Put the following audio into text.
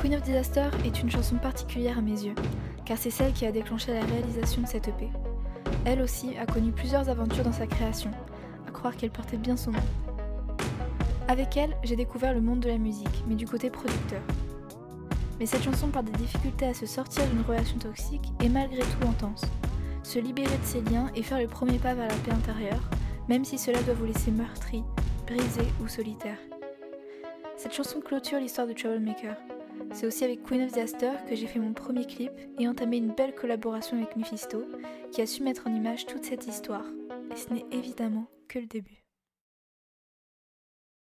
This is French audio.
Queen of Disaster est une chanson particulière à mes yeux, car c'est celle qui a déclenché la réalisation de cette EP. Elle aussi a connu plusieurs aventures dans sa création, à croire qu'elle portait bien son nom. Avec elle, j'ai découvert le monde de la musique, mais du côté producteur. Mais cette chanson parle des difficultés à se sortir d'une relation toxique et malgré tout intense. Se libérer de ses liens et faire le premier pas vers la paix intérieure, même si cela doit vous laisser meurtri, brisé ou solitaire. Cette chanson clôture l'histoire de Troublemaker. C'est aussi avec Queen of Disaster que j'ai fait mon premier clip et entamé une belle collaboration avec Mephisto, qui a su mettre en image toute cette histoire. Et ce n'est évidemment que le début.